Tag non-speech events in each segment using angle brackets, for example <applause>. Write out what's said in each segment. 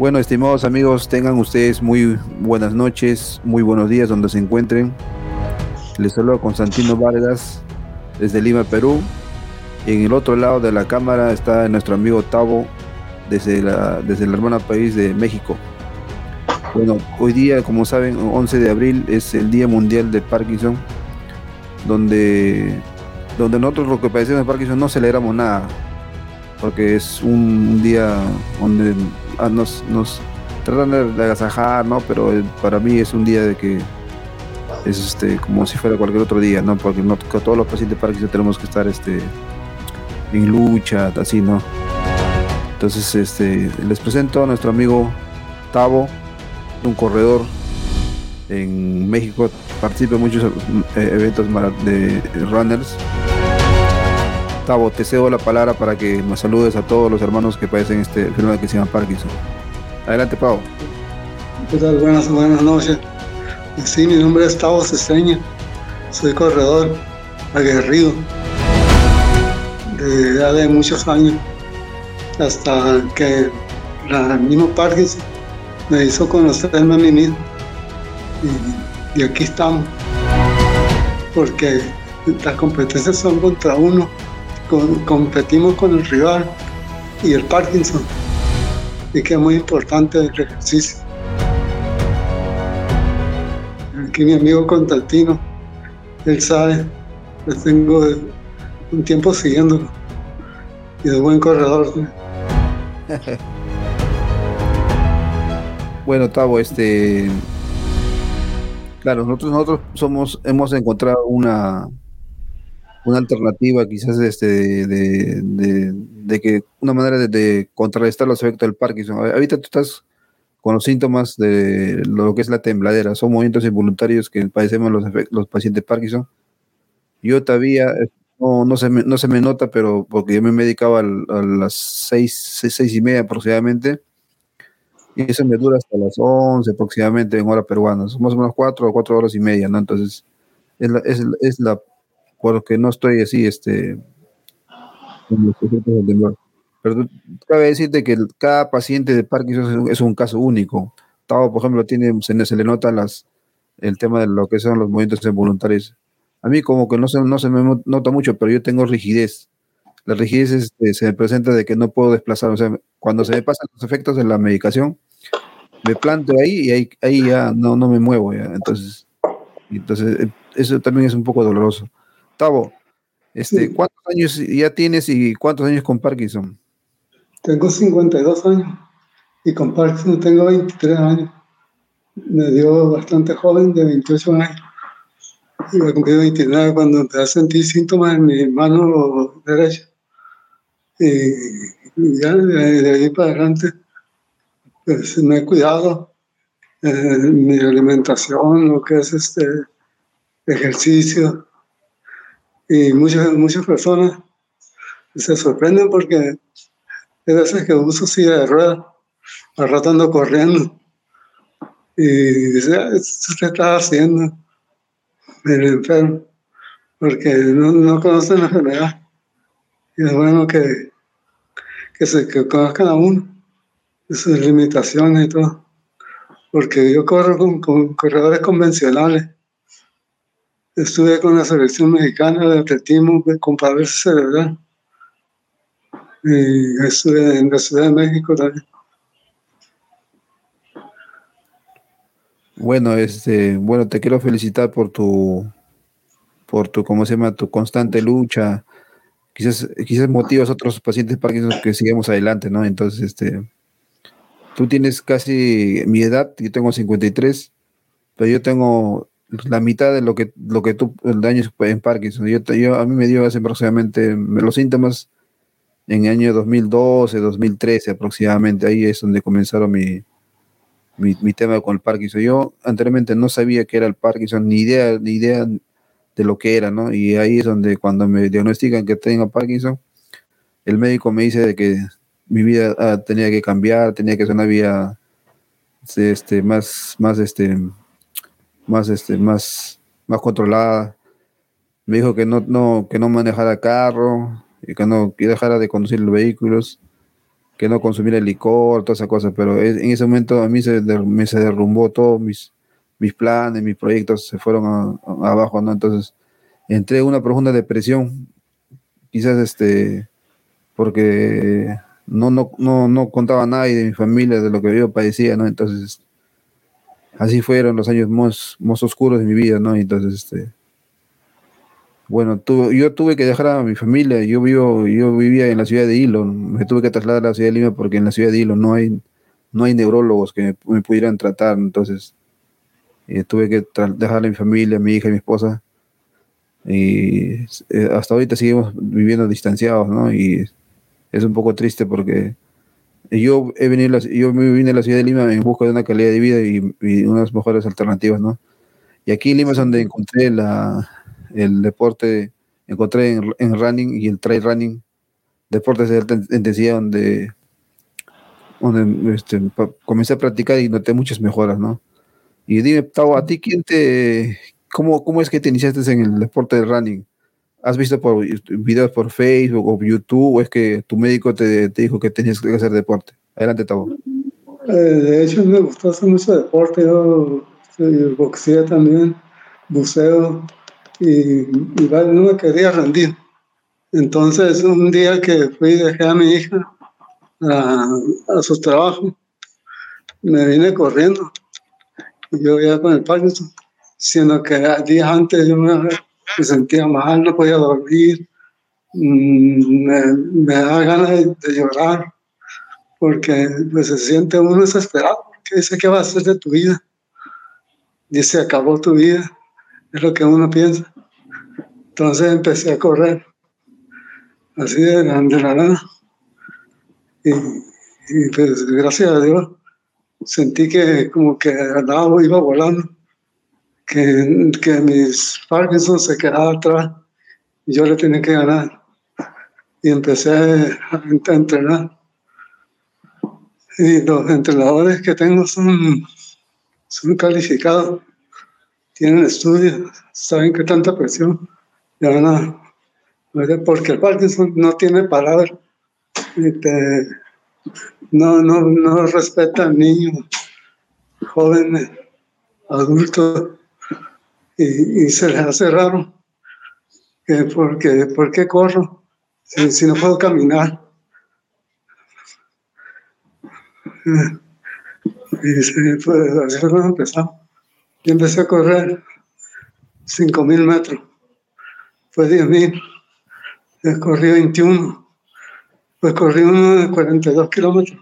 Bueno, estimados amigos, tengan ustedes muy buenas noches, muy buenos días donde se encuentren. Les saludo Constantino Vargas desde Lima, Perú. Y en el otro lado de la cámara está nuestro amigo Tavo desde la, desde hermano país de México. Bueno, hoy día, como saben, 11 de abril es el Día Mundial de Parkinson, donde, donde nosotros lo que padecemos de Parkinson no celebramos nada, porque es un, día donde ah, nos, nos tratan de agasajar, ¿no? Pero para mí es un día de que es este como si fuera cualquier otro día, ¿no? Porque no, todos los pacientes Parkinson tenemos que estar este en lucha, así, ¿no? Entonces, este, les presento a nuestro amigo Tavo, un corredor en México, participa en muchos eh, eventos de runners. Tavo, te cedo la palabra para que nos saludes a todos los hermanos que padecen este enfermedad que se llama Parkinson. Adelante, Pavo. ¿Qué tal? Buenas, buenas noches. Sí, mi nombre es Tavo Ceseña. Soy corredor aguerrido de edad de muchos años hasta que la misma Parkinson me hizo conocerme a mí mismo. Y, aquí estamos, porque las competencias son contra uno, competimos con el rival y el Parkinson, y que es muy importante el ejercicio. Aquí mi amigo Constantino, él sabe, le tengo un tiempo siguiéndolo y es buen corredor. <laughs> bueno, Tavo, este. Claro, nosotros, nosotros somos, hemos encontrado una, una alternativa quizás este de, de, que una manera de, contrarrestar los efectos del Parkinson. Ahorita tú estás con los síntomas de lo que es la tembladera, son movimientos involuntarios que padecemos los, pacientes Parkinson. Yo todavía no, no, se me, no se me nota, pero porque yo me medicaba a, las seis, seis, y media aproximadamente. Y eso me dura hasta las 11 aproximadamente en hora peruana. Son más o menos cuatro o cuatro horas y media, ¿no? Entonces, es, es la porque no estoy así, este, Pero cabe decirte que cada paciente de Parkinson es un, caso único. Tavo, por ejemplo, tiene, se, se, le nota las, el tema de lo que son los movimientos involuntarios a mí como que no se, no se me nota mucho, pero yo tengo rigidez. La rigidez este, se me presenta de que no puedo desplazar. O sea, cuando se me pasan los efectos de la medicación, me planto ahí y ahí, ahí ya no, no me muevo. Ya. Entonces, entonces, eh, eso también es un poco doloroso. Tavo, este, ¿cuántos años ya tienes y cuántos años con Parkinson? Tengo 52 años y con Parkinson tengo 23 años. Me dio bastante joven, de 28 años iba a cumplir 29 cuando empecé a sentir síntomas en mi mano derecha. Y, ya de, ahí para adelante, pues me he cuidado en mi alimentación, lo que es este ejercicio. Y muchas, muchas personas se sorprenden porque hay veces que uso silla de ruedas, al rato corriendo. Y dice, ah, ¿esto se está haciendo? del enfermo, porque no, no conocen la enfermedad. Y es bueno que, que se que conozcan a uno, sus limitaciones y todo. Porque yo corro con, corredores convencionales. Estuve con la selección mexicana de atletismo con padre cerebral. Y estuve en la Ciudad de México también. Bueno, este, bueno, te quiero felicitar por tu, por tu, ¿cómo se llama? Tu constante lucha. Quizás, quizás motivas a otros pacientes para que sigamos adelante, ¿no? Entonces, este, tú tienes casi mi edad, yo tengo 53, pero yo tengo la mitad de lo que, lo que tú, el daño en Parkinson. Yo, yo, a mí me dio hace aproximadamente los síntomas en el año 2012, 2013 aproximadamente. Ahí es donde comenzaron mi, mi, tema con el Parkinson. Yo anteriormente no sabía que era el Parkinson, ni idea, ni idea de lo que era, ¿no? Y ahí es donde cuando me diagnostican que tengo Parkinson, el médico me dice de que mi vida ah, tenía que cambiar, tenía que ser una vida este, más, más, este, más, este, más, más controlada. Me dijo que no, no, que no manejara carro y que no que dejara de conducir los vehículos que no consumiera licor, toda esa cosa, pero en ese momento a mí se, me se derrumbó todo mis, mis planes, mis proyectos se fueron abajo, ¿no? Entonces entré en una profunda depresión, quizás este, porque no, no, no, no contaba nadie de mi familia, de lo que yo padecía, ¿no? Entonces, así fueron los años más, más oscuros de mi vida, ¿no? Entonces, este, bueno, yo tuve que dejar a mi familia, yo vivo, yo vivía en la ciudad de Hilo, me tuve que trasladar a la ciudad de Lima porque en la ciudad de Hilo no hay, no hay neurólogos que me, pudieran tratar, entonces eh, tuve que dejar a mi familia, a mi hija y mi esposa, y eh, hasta ahorita seguimos viviendo distanciados, ¿no? Y es un poco triste porque yo he venido, yo vine a la ciudad de Lima en busca de una calidad de vida y, unas mejores alternativas, ¿no? Y aquí en Lima es donde encontré la, el deporte, encontré en, running y el trail running, deportes de alta intensidad donde, donde este, comencé a practicar y noté muchas mejoras, ¿no? Y dime, Tavo, ¿a ti quién te, cómo, cómo es que te iniciaste en el deporte de running? ¿Has visto por videos por Facebook o YouTube o es que tu médico te, dijo que tenías que hacer deporte? Adelante, Tavo. Eh, de hecho, me gustó hacer mucho deporte. Yo boxeo también, buceo, y, no me quería rendir. Entonces, un día que fui dejé a mi hija a, a su trabajo, me vine corriendo. Y yo ya con el Parkinson, siendo que días antes yo me, sentía mal, no podía dormir, mm, me, me da ganas de, llorar, porque pues, se siente uno desesperado, porque dice, ¿qué va a hacer de tu vida? Dice, acabó tu vida es lo que uno piensa. Entonces empecé a correr, así de, la nada. Y, pues gracias a Dios sentí que como que andaba, iba volando, que, que mis Parkinson se quedaban atrás y yo le tenía que ganar. Y empecé a, entrenar. Y los entrenadores que tengo son, son calificados tienen estudios, saben que tanta presión le van. Porque el Parkinson no tiene palabra, no, no, no respeta a niños, jóvenes, adultos, y, se les hace raro. Que porque, ¿Por qué corro si, si no puedo caminar? Y se, pues, así fue empezamos. Yo empecé a correr 5.000 metros, fue 10.000, después corrí 21, pues corrí uno de 42 kilómetros,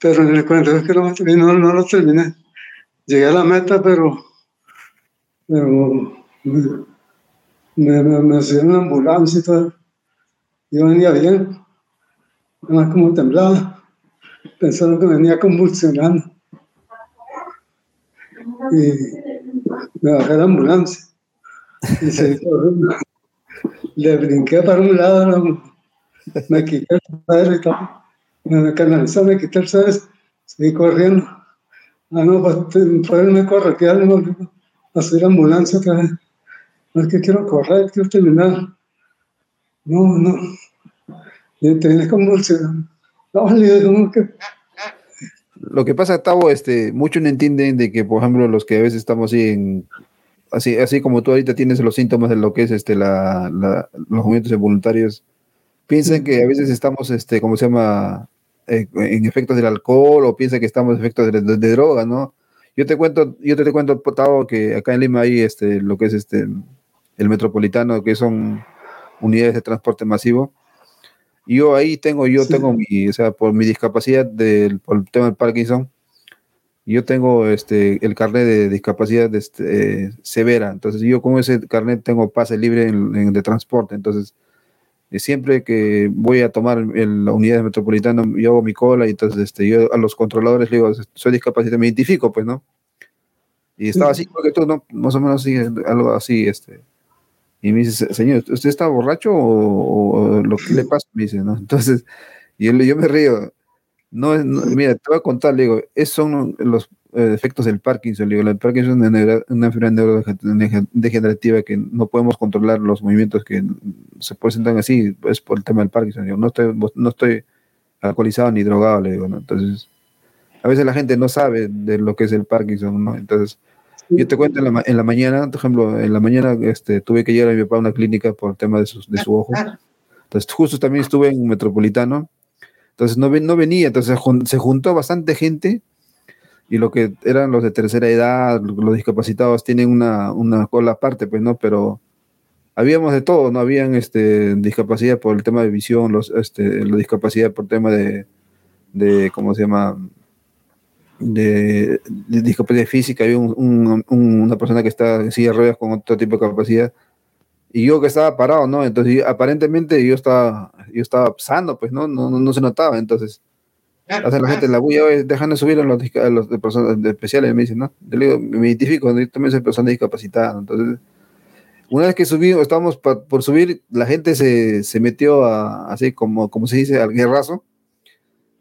pero en el 42 kilómetros no, no lo terminé. Llegué a la meta, pero, pero me, me, me, una ambulancia y todo. Yo venía bien, nada como temblaba, pensando que venía convulsionando y me bajé la ambulancia. Y se le brinqué para un lado, me quité el suéter y todo. Me canalizó, me quité el suéter, seguí corriendo. Ah, no, pues poderme corretear, no, a subir la ambulancia otra vez. No es que quiero correr, quiero terminar. No, no. Y tenés convulsión. No, que lo que pasa, Tavo, este, muchos no entienden de que, por ejemplo, los que a veces estamos así en, así, así como tú ahorita tienes los síntomas de lo que es este, la, los movimientos involuntarios, piensan que a veces estamos, este, ¿cómo se llama? Eh, en efectos del alcohol o piensan que estamos en efectos de, de, droga, ¿no? Yo te cuento, yo te, cuento, Tavo, que acá en Lima hay este, lo que es este, el metropolitano, que son unidades de transporte masivo. Yo ahí tengo, yo tengo mi, o sea, por mi discapacidad del, por el tema del Parkinson, yo tengo este, el carnet de discapacidad este, severa, entonces yo con ese carnet tengo pase libre en, de transporte, entonces eh, siempre que voy a tomar la unidad metropolitana, yo hago mi cola y entonces este, yo a los controladores le digo, soy discapacitado, me identifico, pues, ¿no? Y estaba así porque tú, ¿no? Más o menos así, algo así, este, y me dice, señor, ¿usted está borracho o, lo que le pasa? Me dice, ¿no? Entonces, yo, yo me río. No, mira, te voy a contar, le digo, esos son los efectos del Parkinson. Digo, el Parkinson es una enfermedad neurodegenerativa que no podemos controlar los movimientos que se presentan así, es por el tema del Parkinson. Yo no estoy, no estoy alcoholizado ni drogado, le digo, ¿no? Entonces, a veces la gente no sabe de lo que es el Parkinson, ¿no? Entonces, yo te cuento en la, en la mañana, por ejemplo, en la mañana este, tuve que llegar a mi papá a una clínica por el tema de su, de su ojo. Entonces, justo también estuve en Metropolitano. Entonces, no, no venía, entonces se juntó bastante gente y lo que eran los de tercera edad, los discapacitados, tienen una, una cola aparte, pues, ¿no? Pero habíamos de todo, ¿no? Habían este, discapacidad por el tema de visión, los, este, la discapacidad por tema de, de, ¿cómo se llama? De, discapacidad física, había una persona que está en silla de ruedas con otro tipo de capacidad, y yo que estaba parado, ¿no? Entonces, aparentemente yo estaba, yo estaba sano, pues, ¿no? No, no, se notaba, entonces, hace la gente la bulla, dejan de subir a los, a los de personas de especiales, me dicen, ¿no? Yo digo, me identifico, yo también soy persona discapacitada, entonces una vez que subimos, estábamos por subir, la gente se, se metió a, así como, como se dice, al guerrazo,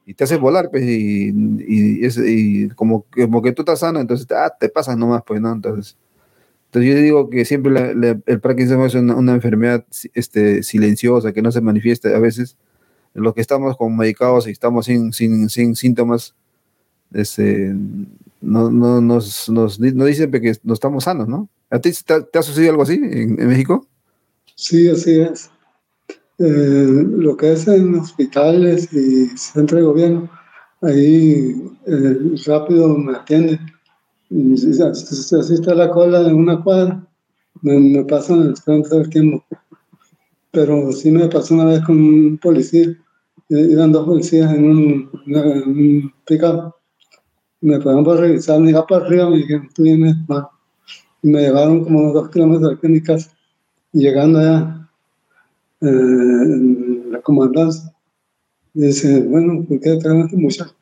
y te hace volar, pues, y, y, y como, como, que tú estás sano, entonces ah, te pasa nomás, pues, ¿no? Entonces, entonces yo digo que siempre el Parkinson es una, una, enfermedad este, silenciosa, que no se manifiesta a veces. En los que estamos con medicados y estamos sin, sin, sin síntomas, este, no, no, nos, nos, dicen que no estamos sanos, ¿no? ¿A ti te, ha sucedido algo así en, México? Sí, así es. Eh, lo que es en hospitales y centro de gobierno, ahí eh, rápido me atienden. Si está la cola de una cuadra, me, pasan el del tiempo. Pero sí me pasó una vez con un policía, iban dos policías en un, un pick-up. Me fueron para revisar, me iba para arriba, me dijeron, tú vienes más me llevaron como dos kilómetros de mi casa. Y llegando allá, eh, la comandancia dice, bueno, ¿por qué traen a este muchacho?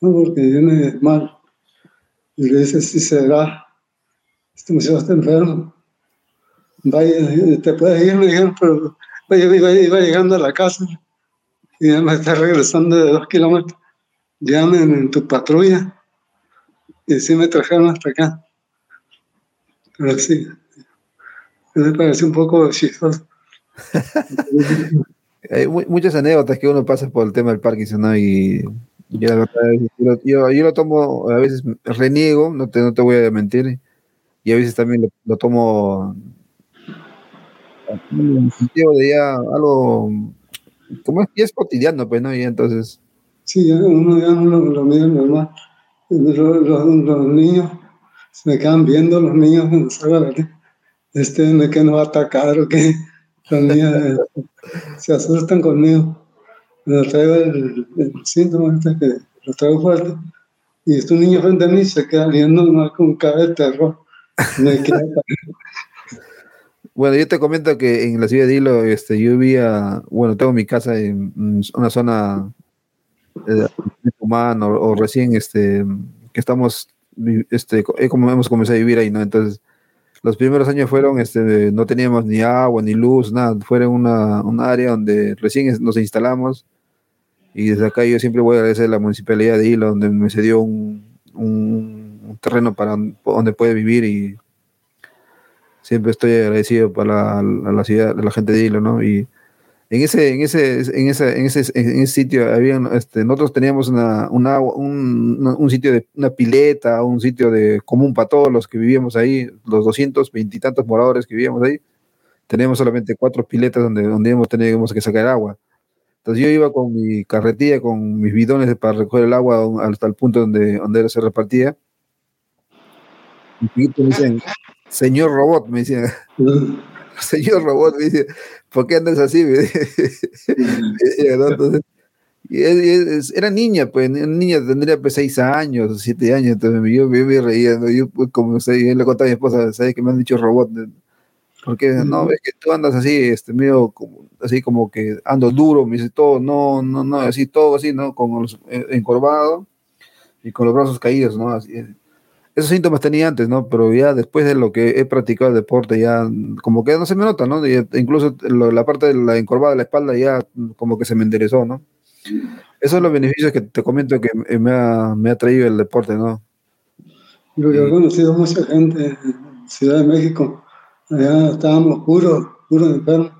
No, porque viene mal. Y le dice, si será, este muchacho está enfermo. Vaya, te puedes ir, me dijeron, pero yo iba, llegando a la casa y ya me está regresando de dos kilómetros. Llamen en tu patrulla. Y sí me trajeron hasta acá. Pero sí, me parece un poco chistoso. <laughs> Hay muchas anécdotas que uno pasa por el tema del Parkinson, ¿no? Y, yo, yo, lo tomo, a veces reniego, no te, no te voy a mentir, y a veces también lo, tomo en el sentido de ya algo, como es, es cotidiano, pues, ¿no? Y entonces... Sí, uno ya no lo, lo mira normal. Los, los, niños se me quedan viendo los niños este me que no va a atacar o qué. Los niños eh, se asustan conmigo. Me traigo el, síntoma este que lo traigo fuerte. Y estos niños frente a mí se quedan viendo con cara de terror. Me Bueno, yo te comento que en la ciudad de Hilo, este, yo vivía, bueno, tengo mi casa en una zona eh, humana o, recién este, que estamos este, eh, como hemos comenzado a vivir ahí, ¿no? Entonces, los primeros años fueron, este, no teníamos ni agua, ni luz, nada, fueron una, un área donde recién nos instalamos y desde acá yo siempre voy a agradecer a la municipalidad de Hilo, donde me cedió un, un, terreno para donde puede vivir y siempre estoy agradecido para la, la ciudad, la gente de Hilo, ¿no? Y, en ese, en ese, en ese, en ese, en ese sitio había, este, nosotros teníamos una, una un, un, sitio de una pileta, un sitio de común para todos los que vivíamos ahí, los 220 y tantos moradores que vivíamos ahí, teníamos solamente cuatro piletas donde, donde teníamos que sacar agua. Entonces yo iba con mi carretilla, con mis bidones para recoger el agua hasta el punto donde, donde se repartía. Y me dicen, señor robot, me decían. <laughs> señor robot, me dice, ¿por qué andas así? <laughs> entonces, y era niña, pues, niña tendría pues seis años, siete años, entonces yo, me reía, yo pues, como sé, yo le contaba a mi esposa, ¿sabes que me han dicho robot? Porque no, ves que tú andas así, este, medio como, así como que ando duro, me dice todo, no, no, no, así todo así, ¿no? Con los eh, encorvado y con los brazos caídos, ¿no? Así, esos síntomas tenía antes, ¿no? Pero ya después de lo que he practicado el deporte, ya como que no se me nota, ¿no? incluso la parte de la encorvada de la espalda ya como que se me enderezó, ¿no? Esos son los beneficios que te comento que me ha, me ha traído el deporte, ¿no? Yo, he conocido mucha gente en Ciudad de México, allá estábamos puros, puros enfermos,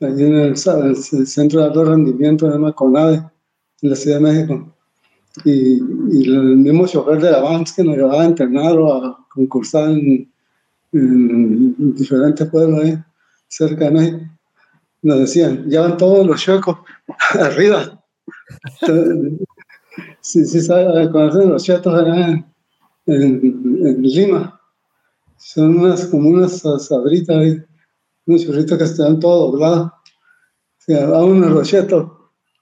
allí en el, centro de alto rendimiento de Maconade, en la Ciudad de México. Y, y el mismo chofer de la Vans que nos llevaba a entrenar o a concursar en, en diferentes pueblos ahí, cerca de México, nos decían, ya van todos los chuecos <laughs> arriba. <laughs> sí, sí, conocen los chetos allá en, Lima. Son unas, como unas sabritas ahí, unos churritos que están todos doblados. O sea, a unos rochetos.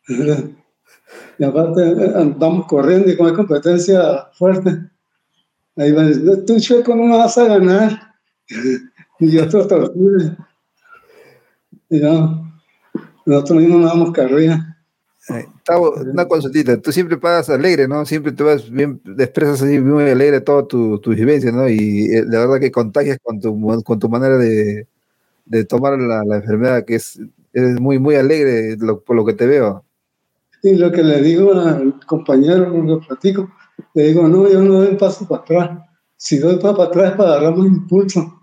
<laughs> Y aparte andamos corriendo y con competencia fuerte. Ahí van, tú chueco no vas a ganar. <laughs> y otros torturas. Y no, nosotros mismos no damos carrera. una consultita, tú siempre pasas alegre, ¿no? Siempre te vas bien, expresas así muy alegre toda tu, tu vivencia, ¿no? Y eh, la verdad que contagias con tu, con tu manera de, de tomar la, la, enfermedad, que es, es muy, muy alegre por lo que te veo. Y lo que le digo al compañero cuando platico, le digo, no, yo no doy un paso para atrás. Si doy para atrás es para agarrar más impulso.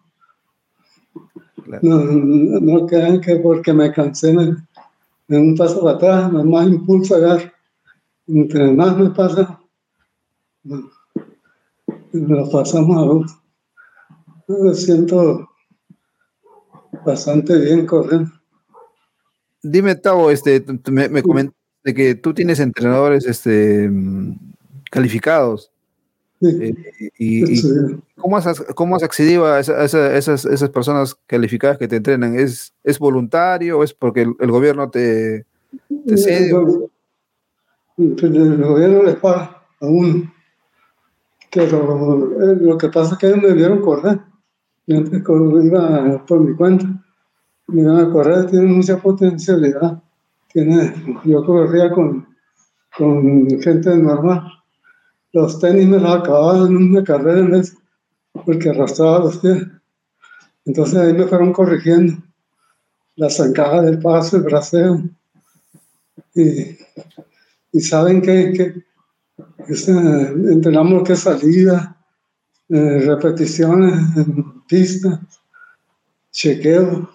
No, no, crean que porque me cansé me, un paso para atrás, me más impulso agarro. Entre más me pasa, lo pasamos a gusto. Me siento bastante bien corriendo. Dime, Tavo, este, me, me comentaste que tú tienes entrenadores este, calificados. Eh, y, ¿cómo, has, ¿cómo, has, accedido a, esas, esas, personas calificadas que te entrenan? ¿Es, es voluntario o es porque el, gobierno te, te cede? El, gobierno le paga a uno. Pero eh, lo que pasa es que ellos me vieron correr. Yo antes iba por mi cuenta. Me iban a correr, tiene mucha potencialidad. Yo corría con, con gente normal los tenis me los acababa en una carrera en eso, porque arrastraba los pies. Entonces ahí me fueron corrigiendo la zancada del paso, el braseo. Y, y saben que, que entrenamos que salida, eh, repeticiones en pista, chequeo.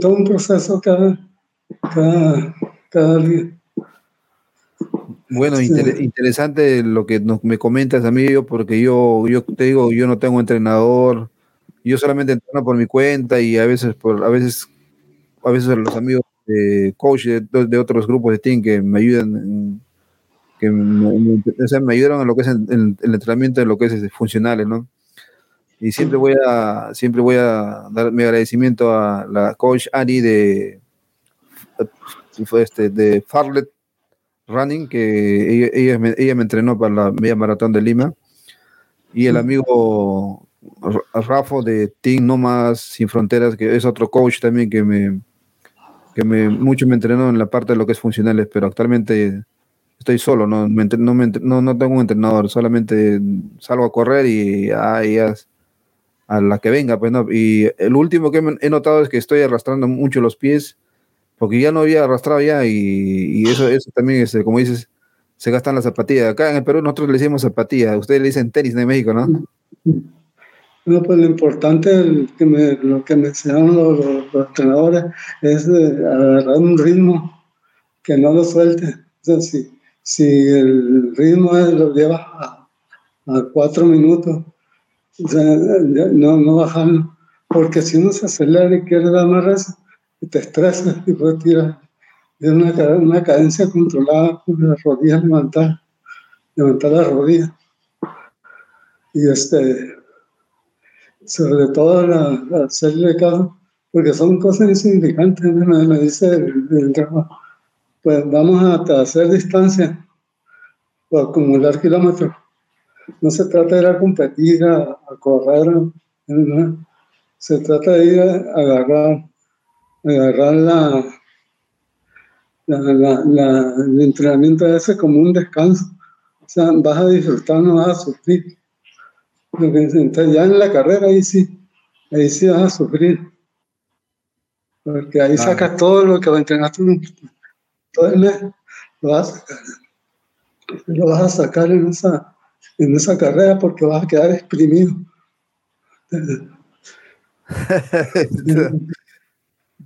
todo un proceso cada, cada, cada día. Bueno, interesante lo que me comentas, amigo, porque yo, yo te digo, yo no tengo entrenador, yo solamente entreno por mi cuenta y a veces, por, a veces, a veces los amigos de coach de, otros grupos de team que me ayudan, que me, me ayudaron en lo que es el, entrenamiento de lo que es funcionales, ¿no? Y siempre voy a, siempre voy a dar mi agradecimiento a la coach Ari de, este, de Farlet Running, que ella, me, ella, me, entrenó para la media maratón de Lima, y el amigo Rafa de Team No Más Sin Fronteras, que es otro coach también que me, que me mucho me entrenó en la parte de lo que es funcionales, pero actualmente estoy solo, no, no, no, no tengo un entrenador, solamente salgo a correr y a, a la que venga, pues no. Y el último que he notado es que estoy arrastrando mucho los pies porque ya no había arrastrado ya y, eso, eso también, es, como dices, se gastan las zapatillas. Acá en el Perú nosotros le decimos zapatillas, ustedes le dicen tenis de México, ¿no? No, pues lo importante, que me, lo que me enseñaron los, entrenadores, es agarrar un ritmo que no lo suelte. O sea, si, si el ritmo lo lleva a, cuatro minutos, no, no bajarlo, porque si uno se acelera y quiere dar más rezo, te estresas y tirar de una, una cadencia controlada con las rodillas levantar, levantar las rodillas. Y este, sobre todo la, hacerle caso, porque son cosas insignificantes, me, dice el, el pues vamos a hacer distancia o acumular kilómetros. No se trata de ir a competir, a, correr, se trata de ir a agarrar agarrar la, la, el entrenamiento ese como un descanso. O sea, vas a disfrutar, no vas a sufrir. Entonces ya en la carrera ahí sí, ahí sí vas a sufrir. Porque ahí sacas todo lo que entrenaste todo el mes, lo vas a sacar. Lo vas a sacar en esa, en esa carrera porque vas a quedar exprimido. <laughs> <laughs>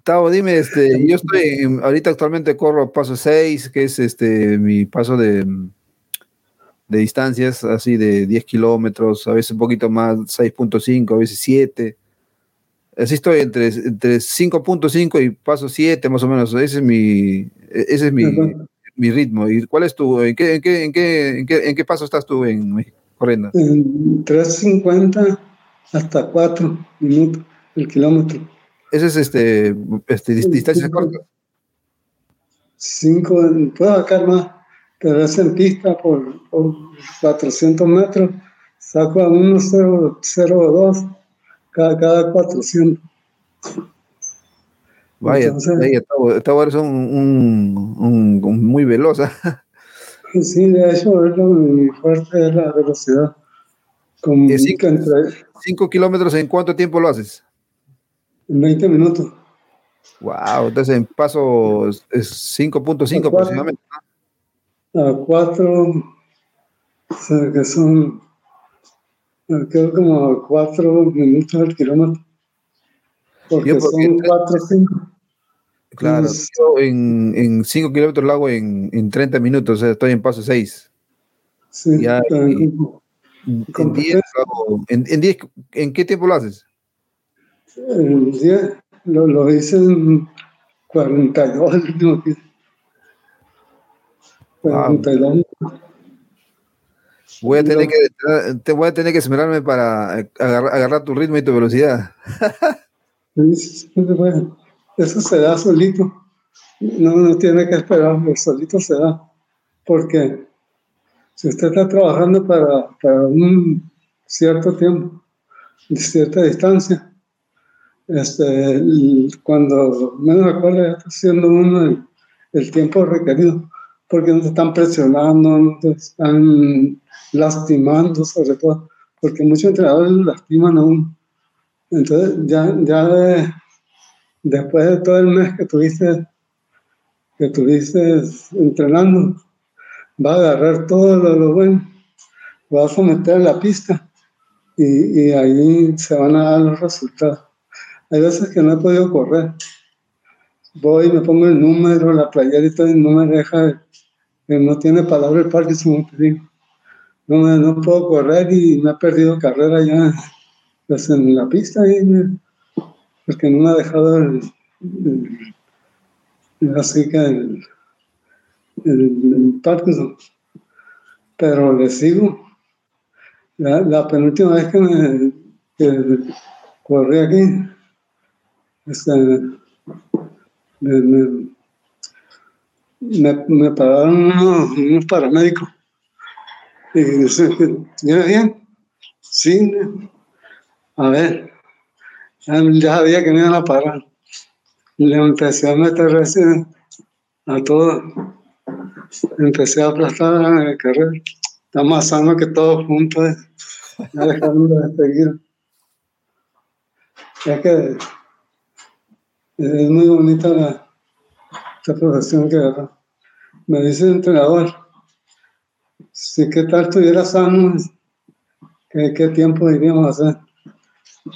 Tavo, dime, este, yo estoy, ahorita actualmente corro paso 6, que es este mi paso de, de distancias, así de 10 kilómetros, a veces un poquito más, 6.5, a veces 7. Así estoy entre, entre 5.5 y paso 7, más o menos. Ese es mi, ese es mi, mi ritmo. ¿Y cuál es tu, en qué, en qué, en qué, en qué, en qué paso estás tú en corriendo? En 3.50 hasta 4 minutos el kilómetro. Ese es este, este distancia corta. 5, puedo sacar más, pero es en pista por, por 400 metros, saco a 1.02 cada, cada 400. Vaya, Entonces, vaya es un, un, un, muy veloz. <laughs> Sí, de hecho, es lo, mi fuerte es la velocidad. Con 5 kilómetros en cuánto tiempo lo haces? En 20 minutos. Wow, entonces en paso es 5.5 aproximadamente. A 4, o sea que son, creo como 4 minutos al kilómetro. Porque, porque son 4 o 5. Claro, en 5 kilómetros lo hago en, en 30 minutos, o sea, estoy en paso 6. Sí, ya, en 10, en, en, ¿en qué tiempo lo haces? En 10, lo, lo hice en 42, no, 42. Voy a tener que te voy a tener que esperarme para agarrar, agarrar tu ritmo y tu velocidad. bueno eso se da solito. No, no tiene que esperar, solito se da. Porque si usted está trabajando para, para un cierto tiempo, cierta distancia, este, cuando menos acuerdo ya está haciendo uno el, tiempo requerido, porque no te están presionando, no te están lastimando, sobre todo, porque muchos entrenadores lastiman a uno. Entonces, ya, ya de, después de todo el mes que tuviste, que tuviste entrenando, va a agarrar todo lo, bueno, va a someter a la pista y, ahí se van a dar los resultados. Hay veces que no he podido correr. Voy, me pongo el número, la playera y no me deja, que no tiene palabra el Parkinson, te digo. No, no puedo correr y me he perdido carrera ya pues, en la pista. Porque no me ha dejado el, así que el, el, Parkinson. Pero le sigo. La, penúltima vez que me corrí aquí, este, me, me, pararon unos, paramédicos. Y dice, ¿viene bien? Sí. A ver, ya sabía que me iban a parar. Le empecé a meter recién a todo. Empecé a aplastar a carrera. Está más sano que todos juntos. Ya dejaron de seguir. Es que es muy bonita la, esta profesión que. Me dice el entrenador, si qué tal estuviera sano, ¿qué, tiempo iríamos a hacer?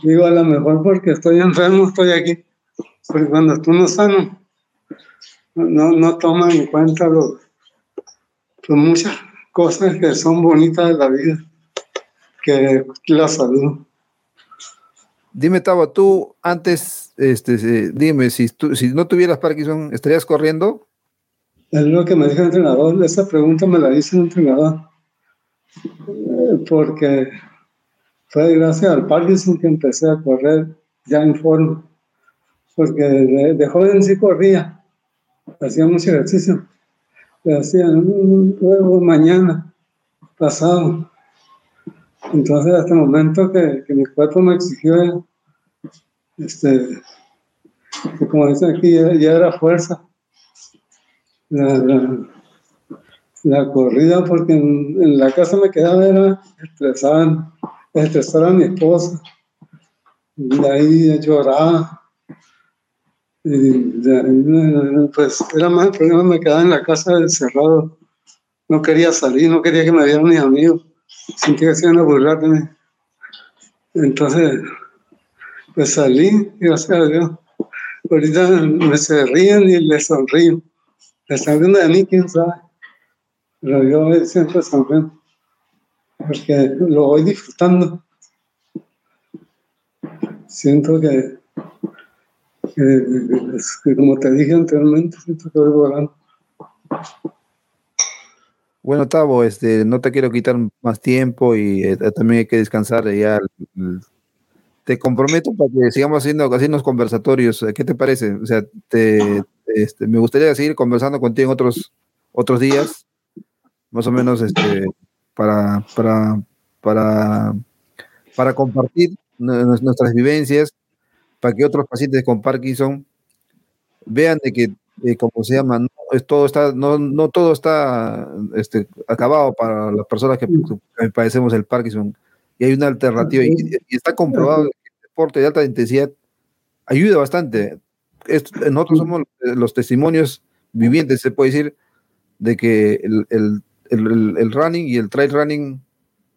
Digo, a lo mejor porque estoy enfermo, estoy aquí. Porque cuando tú no sano, no, no toman en cuenta lo, pues muchas cosas que son bonitas de la vida, que la salud. Dime, Tavo, tú antes, este, dime, si, tú, si no tuvieras Parkinson, ¿estarías corriendo? Es lo que me dijo el entrenador, esa pregunta me la hizo el entrenador. Eh, porque fue gracias al Parkinson que empecé a correr ya en forma, porque de, joven sí corría, hacía mucho ejercicio, lo hacía luego mañana, pasado. Entonces, hasta el momento que, mi cuerpo me exigió, este, como dicen aquí, ya, era fuerza. La, corrida, porque en, la casa me quedaba, era estresante estresar a mi esposa. Y ahí lloraba. Pues era más el problema, me quedaba en la casa encerrado. No quería salir, no quería que me vieran mis amigos. Sentía que se iban a burlar de mí. Entonces, pues salí, gracias a Dios. ahorita me se ríen y les sonrío. Están viendo de mí, quién sabe. Pero yo siempre sonrío. Porque lo voy disfrutando. Siento que, como te dije anteriormente, siento que voy volando. Bueno, Tavo, este, no te quiero quitar más tiempo y eh, también hay que descansar ya. Te comprometo para que sigamos haciendo, haciendo conversatorios. ¿Qué te parece? O sea, te, este, me gustaría seguir conversando contigo en otros, otros días, más o menos este, para, para, para, para compartir nuestras vivencias, para que otros pacientes con Parkinson vean de que, eh, como se llama, todo está, no, no todo está este, acabado para las personas que, padecemos el Parkinson. Y hay una alternativa. Y, está comprobado que el deporte de alta intensidad ayuda bastante. nosotros somos los testimonios vivientes, se puede decir, de que el, el, el, running y el trail running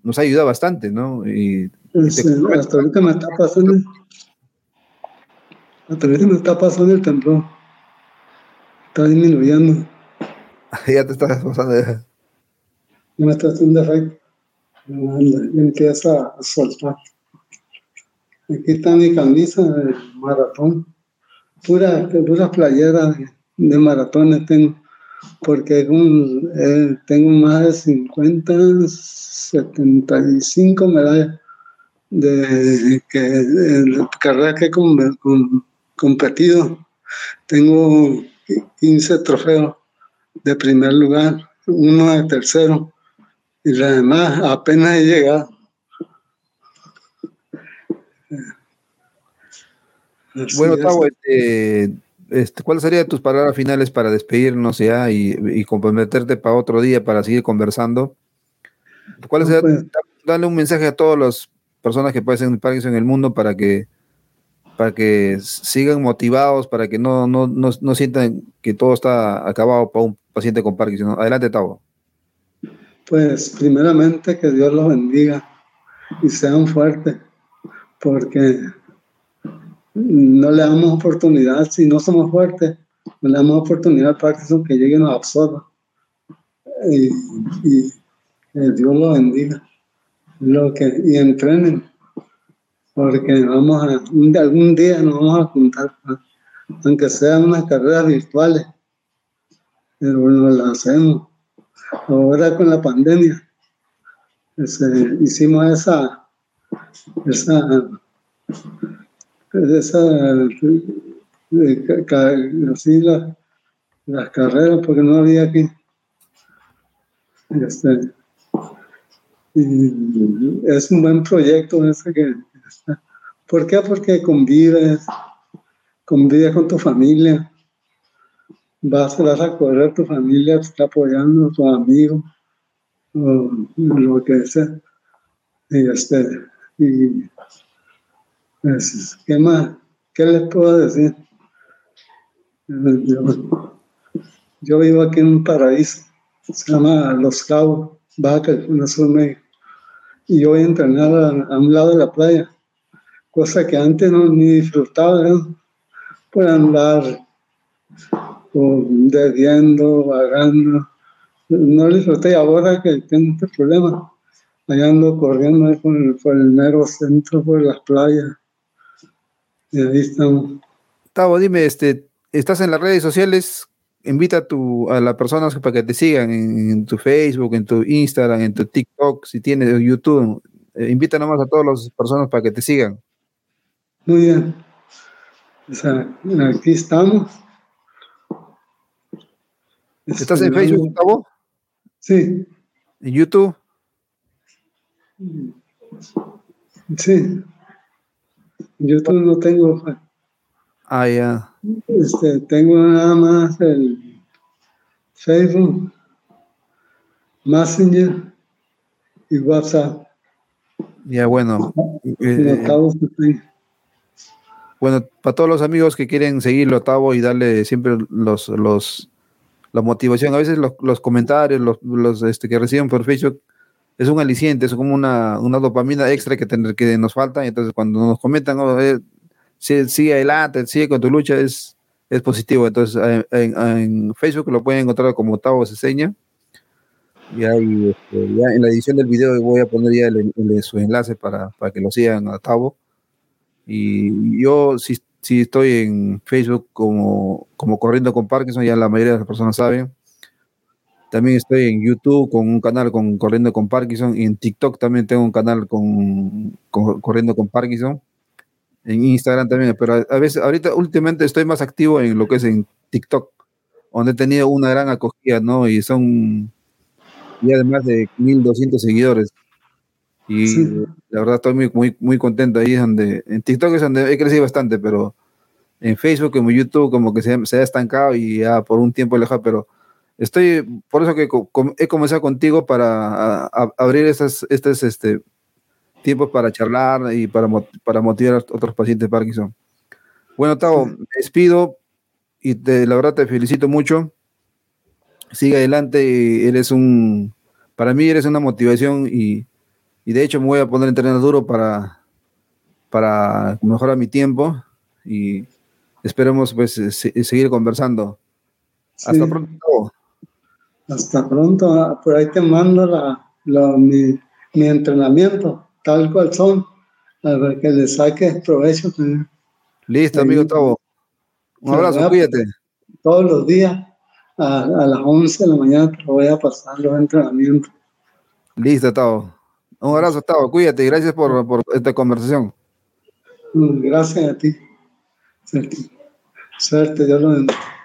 nos ayuda bastante, ¿no? Y, hasta ahorita me está pasando. Hasta ahorita me está pasando el temblor está disminuyendo. <laughs> ya te estás pasando. Ya me está haciendo efecto. Empieza a soltar. Aquí está mi camisa de maratón. Pura, pura playera de, maratones tengo. Porque eh, tengo más de 50, 75 medallas de, que, de carreras que he competido. Tengo 15 trofeos de primer lugar, uno de tercero, y la demás apenas he llegado. bueno, Tavo, este, este, ¿cuáles serían tus palabras finales para despedirnos ya y, comprometerte para otro día para seguir conversando? ¿Cuál sería, pues. darle un mensaje a todas las personas que pueden ser Parkinson en el mundo para que para que sigan motivados, para que no, no, no, no sientan que todo está acabado para un paciente con Parkinson. Adelante, Tavo. Pues primeramente que Dios los bendiga y sean fuertes, porque no le damos oportunidad, si no somos fuertes, no le damos oportunidad al Parkinson que llegue y nos absorba. Y, y que Dios los bendiga. Lo que, y entrenen, porque vamos a, algún día nos vamos a juntar, aunque sean unas carreras virtuales, pero bueno, las hacemos. Ahora con la pandemia, este, hicimos esa, esa, esa, así las carreras, porque no había aquí. Este, y es un buen proyecto ese que ¿Por qué? Porque convives, convives con tu familia, vas, a correr tu familia, te está apoyando, tu amigo, o lo que sea. Y este, y pues, ¿qué más? ¿Qué les puedo decir? Yo, vivo aquí en un paraíso, se llama Los Cabos, Baja California Sur México, y yo voy a entrenar a un lado de la playa cosa que antes no ni disfrutaba, por andar debiendo, vagando. No disfruté ahora que tengo este problema. Allá ando corriendo por el, por el mero centro, por las playas. Y ahí estamos. Tavo, dime, este, estás en las redes sociales, invita a, tu, a las personas para que te sigan en, tu Facebook, en tu Instagram, en tu TikTok, si tienes YouTube. Eh, invita nomás a todas las personas para que te sigan. Muy bien. O sea, aquí estamos. ¿Estás en Facebook, Gustavo? Sí. ¿En YouTube? Sí. YouTube no tengo. Ah, ya. Este, tengo nada más el Facebook, Messenger y WhatsApp. Ya, bueno. Eh, bueno, para todos los amigos que quieren seguirlo, Tavo, y darle siempre los, los, la motivación, a veces los, comentarios, los, los este, que reciben por Facebook, es un aliciente, es como una, una dopamina extra que, tener, que nos falta, y entonces cuando nos comentan, oh, eh, sigue, adelante, sigue con tu lucha, es, es positivo. Entonces, en, Facebook lo pueden encontrar como Tavo Ceseña. Y ahí, este, ya en la edición del video voy a poner ya el, su enlace para, para, que lo sigan a Tavo. Y yo sí, sí, estoy en Facebook como, como Corriendo con Parkinson, ya la mayoría de las personas saben. También estoy en YouTube con un canal con Corriendo con Parkinson y en TikTok también tengo un canal con Corriendo con Parkinson en Instagram también, pero a, veces, ahorita últimamente estoy más activo en lo que es en TikTok, donde he tenido una gran acogida, ¿no? Y son ya de más de 1200 seguidores. Y la verdad estoy muy, muy, muy contento ahí, donde, en TikTok es donde he crecido bastante, pero en Facebook, como YouTube, como que se, se ha estancado y ya por un tiempo lejano, pero estoy, por eso que he comenzado contigo para abrir estas, estas, este, tiempos para charlar y para, para motivar a otros pacientes de Parkinson. Bueno, Tavo, me despido y la verdad te felicito mucho. Sigue adelante, eres un, para mí eres una motivación y, de hecho me voy a poner entrenando duro para, para mejorar mi tiempo y esperemos pues seguir conversando. Hasta pronto. Hasta pronto. Por ahí te mando la, mi, mi entrenamiento tal cual son, para que le saque provecho. Listo, amigo Tavo. Un abrazo, cuídate. Todos los días a, las 11 de la mañana te voy a pasar los entrenamientos. Listo, Tavo. Un abrazo, Tavo. Cuídate y gracias por, esta conversación. Mm, gracias a ti. Suerte, Suerte Dios lo bendiga.